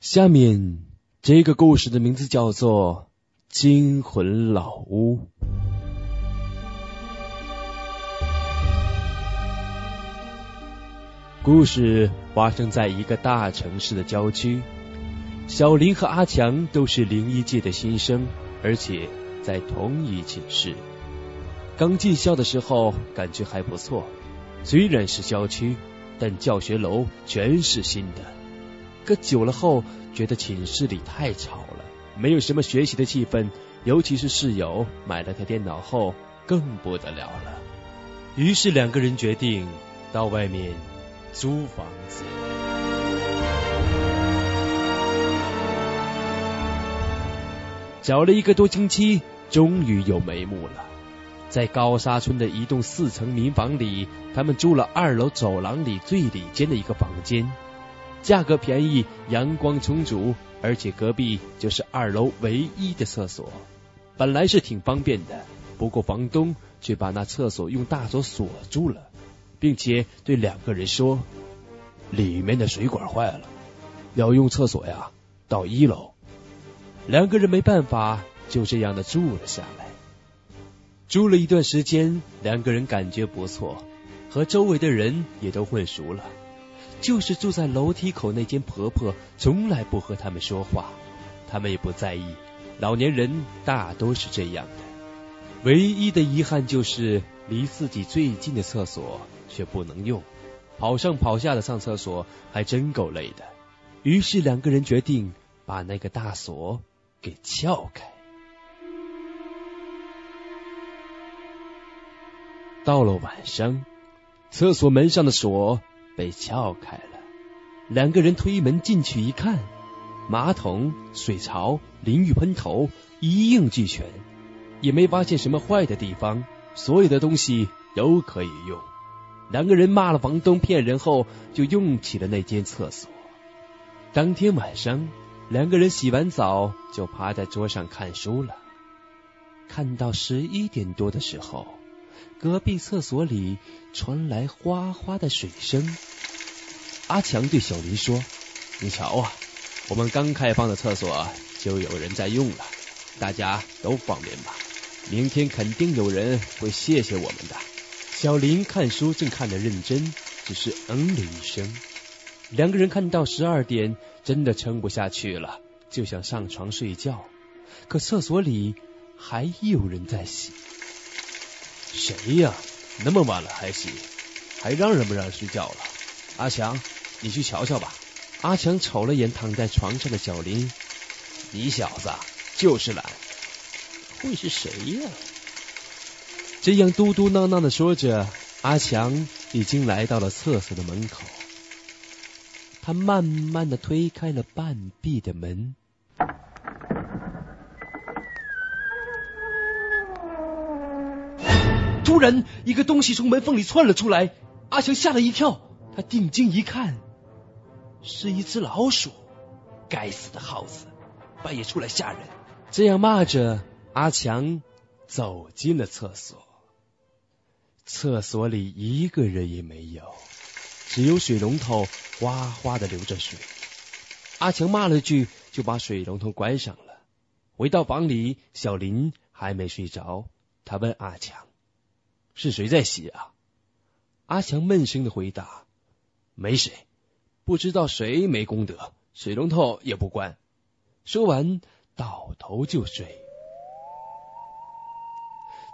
下面这个故事的名字叫做《惊魂老屋》。故事发生在一个大城市的郊区。小林和阿强都是灵异界的新生，而且在同一寝室。刚进校的时候感觉还不错，虽然是郊区，但教学楼全是新的。可久了后，觉得寝室里太吵了，没有什么学习的气氛，尤其是室友买了台电脑后，更不得了了。于是两个人决定到外面租房子。找了一个多星期，终于有眉目了。在高沙村的一栋四层民房里，他们住了二楼走廊里最里间的一个房间，价格便宜，阳光充足，而且隔壁就是二楼唯一的厕所。本来是挺方便的，不过房东却把那厕所用大锁锁住了，并且对两个人说：“里面的水管坏了，要用厕所呀，到一楼。”两个人没办法，就这样的住了下来。住了一段时间，两个人感觉不错，和周围的人也都混熟了。就是住在楼梯口那间婆婆，从来不和他们说话，他们也不在意。老年人大都是这样的。唯一的遗憾就是离自己最近的厕所却不能用，跑上跑下的上厕所还真够累的。于是两个人决定把那个大锁。给撬开。到了晚上，厕所门上的锁被撬开了。两个人推门进去一看，马桶、水槽、淋浴喷头一应俱全，也没发现什么坏的地方，所有的东西都可以用。两个人骂了房东骗人后，就用起了那间厕所。当天晚上。两个人洗完澡就趴在桌上看书了。看到十一点多的时候，隔壁厕所里传来哗哗的水声。阿强对小林说：“你瞧啊，我们刚开放的厕所就有人在用了，大家都方便吧？明天肯定有人会谢谢我们的。”小林看书正看得认真，只是嗯了一声。两个人看到十二点，真的撑不下去了，就想上床睡觉。可厕所里还有人在洗。谁呀？那么晚了还洗，还让人不让人睡觉了？阿强，你去瞧瞧吧。阿强瞅了眼躺在床上的小林，你小子就是懒。会是谁呀？这样嘟嘟囔囔的说着，阿强已经来到了厕所的门口。他慢慢的推开了半闭的门，突然，一个东西从门缝里窜了出来，阿强吓了一跳。他定睛一看，是一只老鼠。该死的耗子，半夜出来吓人！这样骂着，阿强走进了厕所。厕所里一个人也没有。只有水龙头哗哗的流着水。阿强骂了句，就把水龙头关上了。回到房里，小林还没睡着。他问阿强：“是谁在洗啊？”阿强闷声的回答：“没谁，不知道谁没功德，水龙头也不关。”说完，倒头就睡。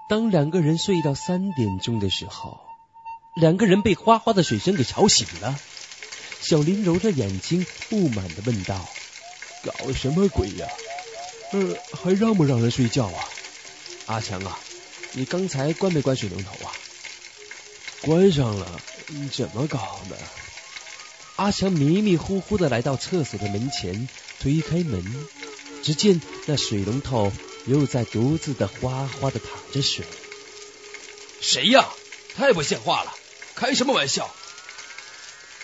当两个人睡到三点钟的时候。两个人被哗哗的水声给吵醒了，小林揉着眼睛，不满的问道：“搞什么鬼呀？呃，还让不让人睡觉啊？”阿强啊，你刚才关没关水龙头啊？关上了，怎么搞的？阿强迷迷糊糊的来到厕所的门前，推开门，只见那水龙头又在独自的哗哗的淌着水。谁呀？太不像话了！开什么玩笑！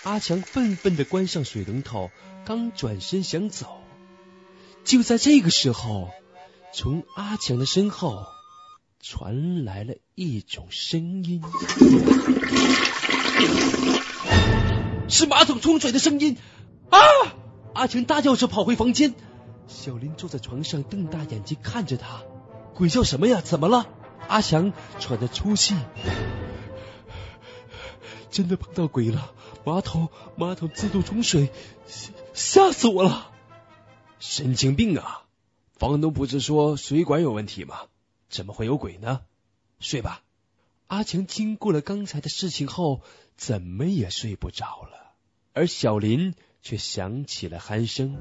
阿强愤愤的关上水龙头，刚转身想走，就在这个时候，从阿强的身后传来了一种声音，是马桶冲水的声音啊！阿强大叫着跑回房间，小林坐在床上，瞪大眼睛看着他。鬼叫什么呀？怎么了？阿强喘着粗气，真的碰到鬼了！马桶马桶自动冲水，吓死我了！神经病啊！房东不是说水管有问题吗？怎么会有鬼呢？睡吧。阿强经过了刚才的事情后，怎么也睡不着了，而小林却响起了鼾声。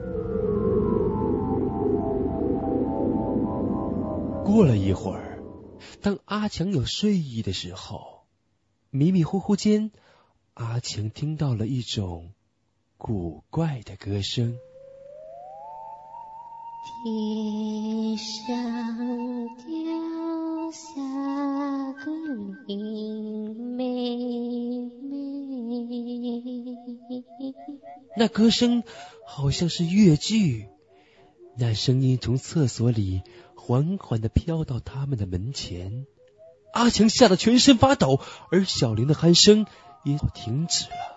过了一会儿，当阿强有睡意的时候，迷迷糊糊间，阿强听到了一种古怪的歌声。天上掉下个林妹妹，那歌声好像是越剧，那声音从厕所里。缓缓的飘到他们的门前，阿强吓得全身发抖，而小林的鼾声也停止了。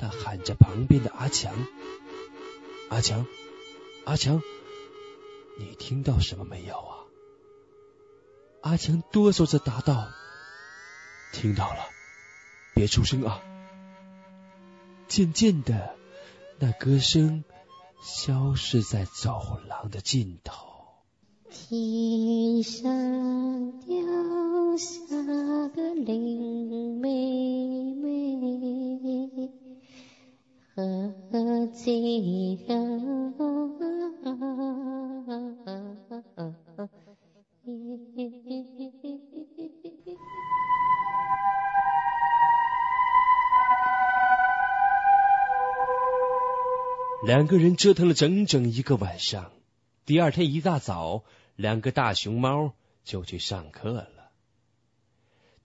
他喊着旁边的阿强：“阿强，阿强，你听到什么没有啊？”阿强哆嗦着答道：“听到了，别出声啊。”渐渐的，那歌声消失在走廊的尽头。天上掉下个林妹妹，两个人折腾了整整一个晚上，第二天一大早。两个大熊猫就去上课了。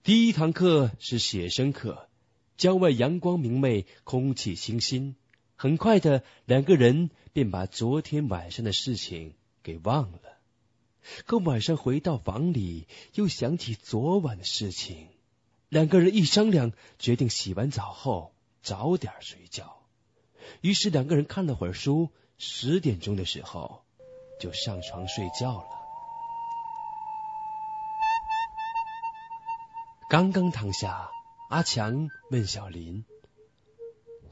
第一堂课是写生课，郊外阳光明媚，空气清新。很快的，两个人便把昨天晚上的事情给忘了。可晚上回到房里，又想起昨晚的事情。两个人一商量，决定洗完澡后早点睡觉。于是两个人看了会儿书，十点钟的时候就上床睡觉了。刚刚躺下，阿强问小林：“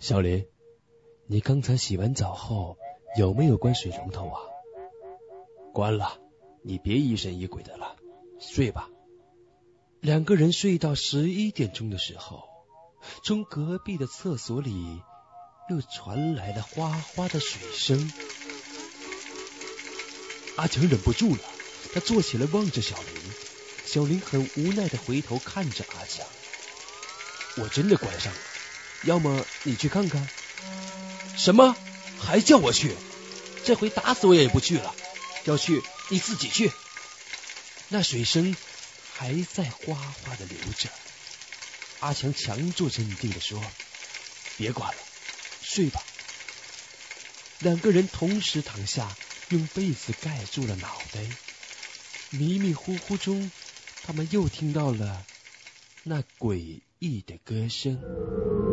小林，你刚才洗完澡后有没有关水龙头啊？”“关了，你别疑神疑鬼的了，睡吧。”两个人睡到十一点钟的时候，从隔壁的厕所里又传来了哗哗的水声。阿强忍不住了，他坐起来望着小林。小林很无奈的回头看着阿强，我真的关上了，要么你去看看。什么？还叫我去？这回打死我也不去了。要去你自己去。那水声还在哗哗的流着。阿强强作镇定的说：“别管了，睡吧。”两个人同时躺下，用被子盖住了脑袋，迷迷糊糊中。他们又听到了那诡异的歌声。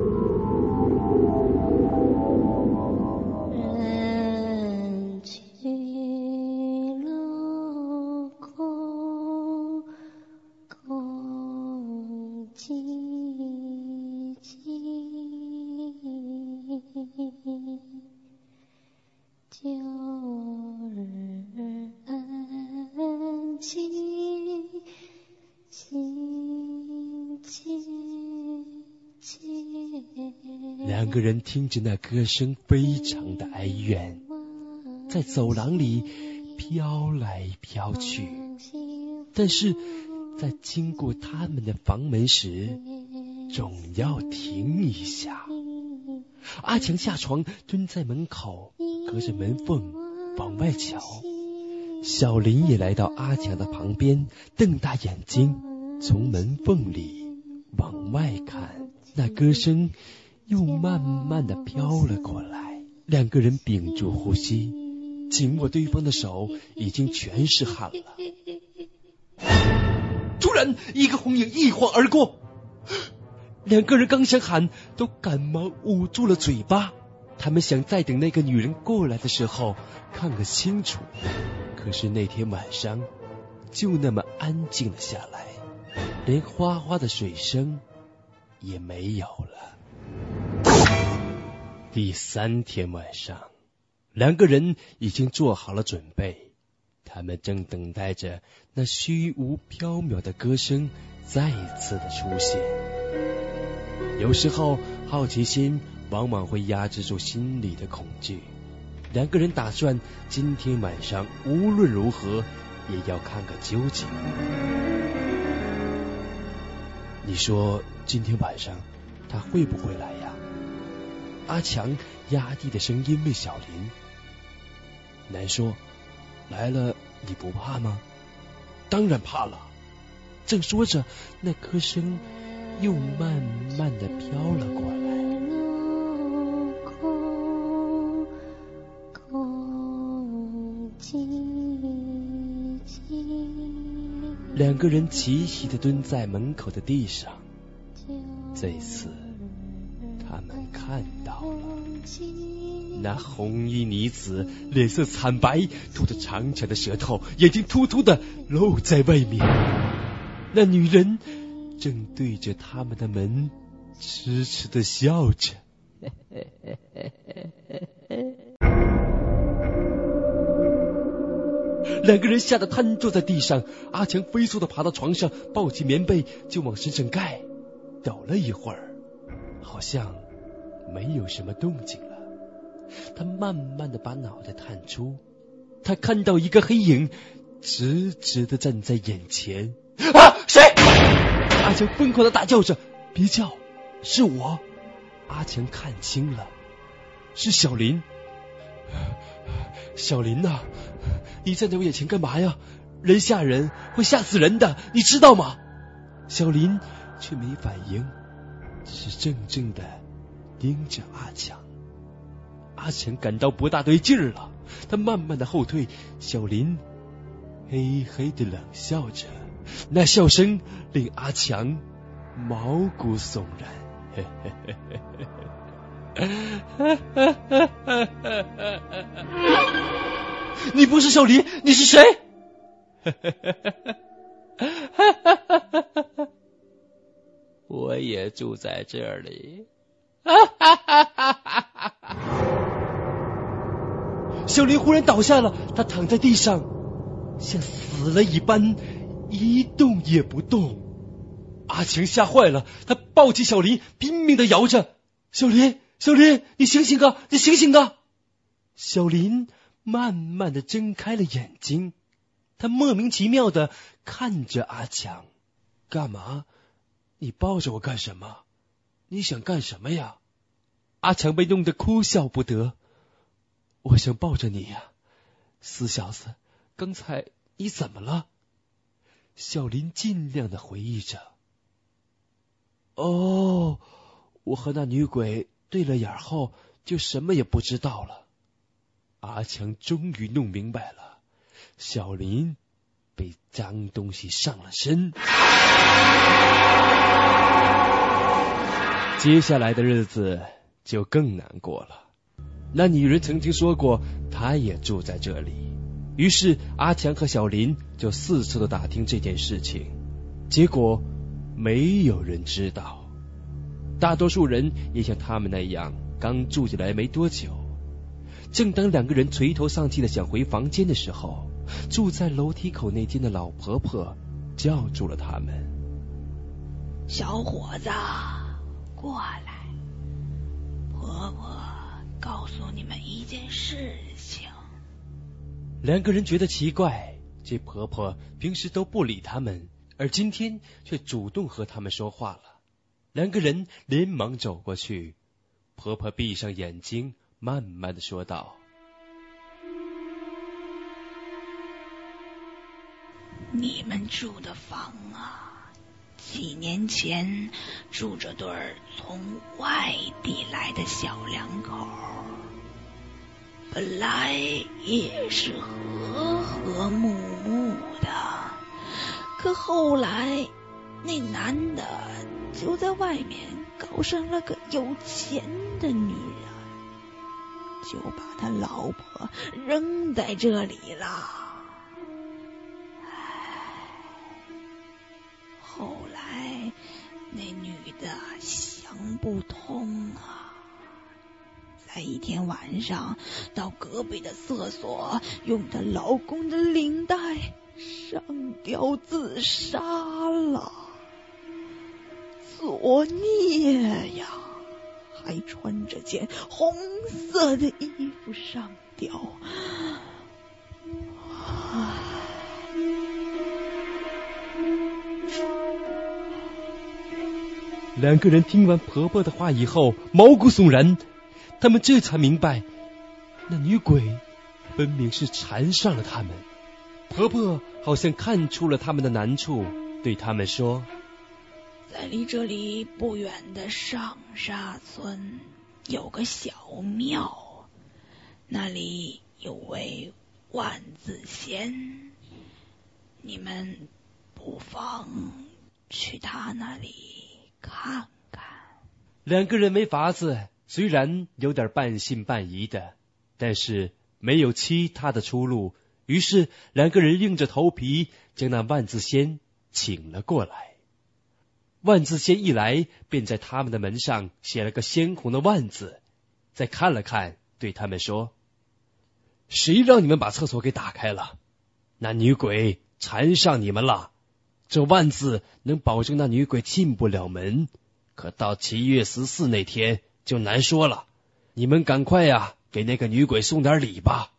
两个人听着那歌声，非常的哀怨，在走廊里飘来飘去。但是在经过他们的房门时，总要停一下。阿强下床，蹲在门口，隔着门缝往外瞧。小林也来到阿强的旁边，瞪大眼睛，从门缝里往外看。那歌声。又慢慢的飘了过来，两个人屏住呼吸，紧握对方的手，已经全是汗了。突然，一个红影一晃而过，两个人刚想喊，都赶忙捂住了嘴巴。他们想再等那个女人过来的时候看个清楚。可是那天晚上就那么安静了下来，连哗哗的水声也没有了。第三天晚上，两个人已经做好了准备，他们正等待着那虚无缥缈的歌声再次的出现。有时候，好奇心往往会压制住心里的恐惧。两个人打算今天晚上无论如何也要看个究竟。你说今天晚上他会不会来呀？阿强压低的声音问小林。难说，来了你不怕吗？当然怕了。正说着，那歌声又慢慢的飘了过来。两个人齐齐的蹲在门口的地上，这次们看到了那红衣女子，脸色惨白，吐着长长的舌头，眼睛突突的露在外面。那女人正对着他们的门痴痴的笑着。两个人吓得瘫坐在地上，阿强飞速的爬到床上，抱起棉被就往身上盖。抖了一会儿，好像没有什么动静了。他慢慢的把脑袋探出，他看到一个黑影直直的站在眼前。啊，谁？阿强疯狂的大叫着：“别叫，是我！”阿强看清了，是小林。小林呐！你站在我眼前干嘛呀？人吓人，会吓死人的，你知道吗？小林却没反应，只是怔怔的盯着阿强。阿强感到不大对劲儿了，他慢慢的后退。小林嘿嘿的冷笑着，那笑声令阿强毛骨悚然。你不是小林，你是谁？我也住在这里。小林忽然倒下了，他躺在地上，像死了一般，一动也不动。阿强吓坏了，他抱起小林，拼命的摇着：“小林，小林，你醒醒啊，你醒醒啊！”小林。慢慢的睁开了眼睛，他莫名其妙的看着阿强，干嘛？你抱着我干什么？你想干什么呀？阿强被弄得哭笑不得。我想抱着你呀，死小子，刚才你怎么了？小林尽量的回忆着。哦，我和那女鬼对了眼后，就什么也不知道了。阿强终于弄明白了，小林被脏东西上了身。接下来的日子就更难过了。那女人曾经说过，她也住在这里。于是阿强和小林就四处的打听这件事情，结果没有人知道。大多数人也像他们那样，刚住进来没多久。正当两个人垂头丧气的想回房间的时候，住在楼梯口那间的老婆婆叫住了他们：“小伙子，过来，婆婆告诉你们一件事情。”两个人觉得奇怪，这婆婆平时都不理他们，而今天却主动和他们说话了。两个人连忙走过去，婆婆闭上眼睛。慢慢的说道：“你们住的房啊，几年前住着对从外地来的小两口，本来也是和和睦睦的，可后来那男的就在外面搞上了个有钱的女人。”就把他老婆扔在这里了。那女的想不通啊，在一天晚上到隔壁的厕所，用她老公的领带上吊自杀了。作孽呀！还穿着件红色的衣服上吊。两个人听完婆婆的话以后，毛骨悚然。他们这才明白，那女鬼分明是缠上了他们。婆婆好像看出了他们的难处，对他们说。在离这里不远的上沙村有个小庙，那里有位万字仙，你们不妨去他那里看看。两个人没法子，虽然有点半信半疑的，但是没有其他的出路，于是两个人硬着头皮将那万字仙请了过来。万字仙一来，便在他们的门上写了个鲜红的万字，再看了看，对他们说：“谁让你们把厕所给打开了？那女鬼缠上你们了。这万字能保证那女鬼进不了门，可到七月十四那天就难说了。你们赶快呀，给那个女鬼送点礼吧。”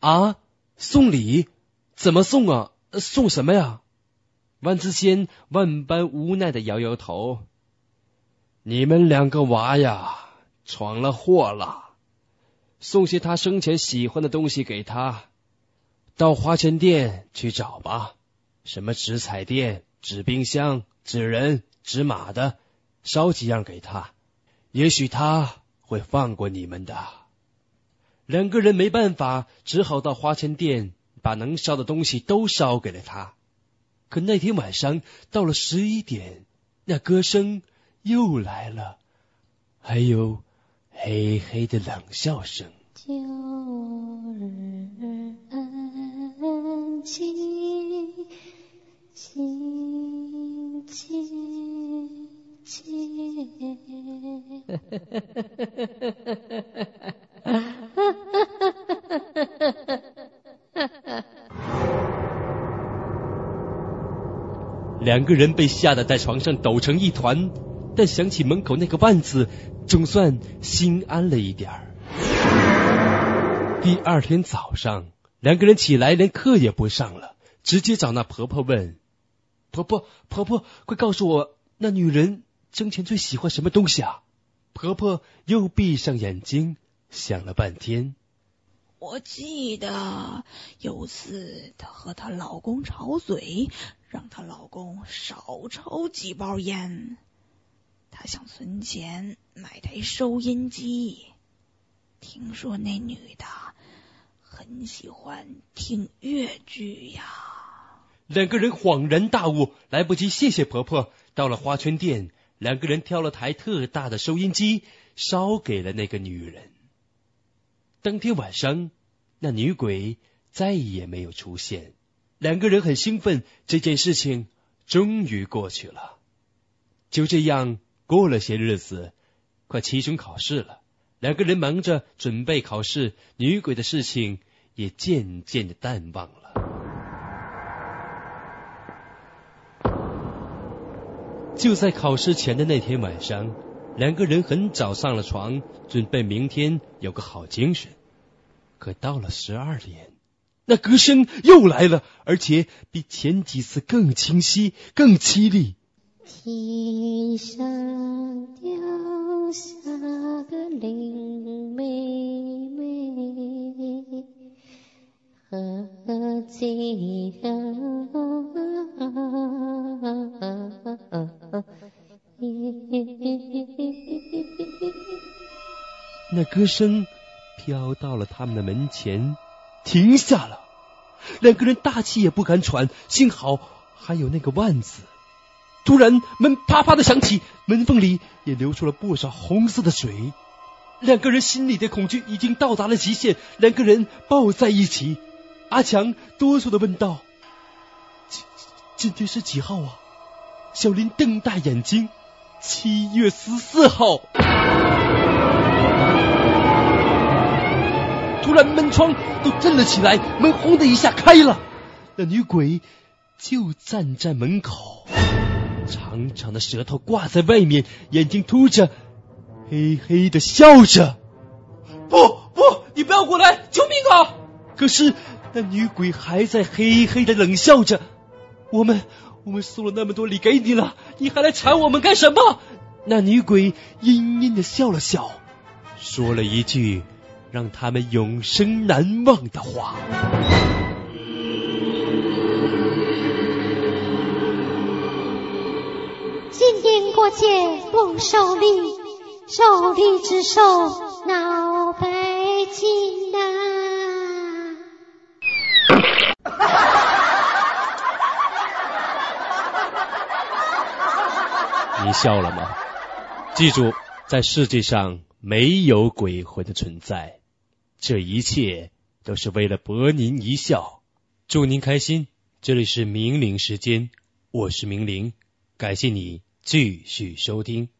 啊，送礼？怎么送啊？送什么呀？万知仙万般无奈的摇摇头：“你们两个娃呀，闯了祸了。送些他生前喜欢的东西给他，到花钱店去找吧。什么纸彩电、纸冰箱、纸人、纸马的，烧几样给他，也许他会放过你们的。”两个人没办法，只好到花钱店把能烧的东西都烧给了他。可那天晚上到了十一点，那歌声又来了，还有嘿嘿的冷笑声。旧日恩情，情切两个人被吓得在床上抖成一团，但想起门口那个万字，总算心安了一点儿。第二天早上，两个人起来连课也不上了，直接找那婆婆问：“婆婆，婆婆，快告诉我，那女人生前最喜欢什么东西啊？”婆婆又闭上眼睛想了半天。我记得有次她和她老公吵嘴。让她老公少抽几包烟，她想存钱买台收音机。听说那女的很喜欢听粤剧呀。两个人恍然大悟，来不及谢谢婆婆。到了花圈店，两个人挑了台特大的收音机，烧给了那个女人。当天晚上，那女鬼再也没有出现。两个人很兴奋，这件事情终于过去了。就这样过了些日子，快期中考试了，两个人忙着准备考试，女鬼的事情也渐渐的淡忘了。就在考试前的那天晚上，两个人很早上了床，准备明天有个好精神。可到了十二点。那歌声又来了，而且比前几次更清晰、更凄厉。那歌声飘到了他们的门前。停下了，两个人大气也不敢喘，幸好还有那个万字。突然门啪啪的响起，门缝里也流出了不少红色的水。两个人心里的恐惧已经到达了极限，两个人抱在一起。阿强哆嗦的问道：“今今天是几号啊？”小林瞪大眼睛：“七月十四号。”突然门窗都震了起来，门轰的一下开了，那女鬼就站在门口，长长的舌头挂在外面，眼睛凸着。嘿嘿的笑着，不不，你不要过来，救命啊！可是那女鬼还在嘿嘿的冷笑着。我们我们送了那么多礼给你了，你还来缠我们干什么？那女鬼阴阴的笑了笑，说了一句让他们永生难忘的话：今年过节不收礼。手里只手闹北京呐！你笑了吗？记住，在世界上没有鬼魂的存在，这一切都是为了博您一笑。祝您开心！这里是明灵时间，我是明灵，感谢你继续收听。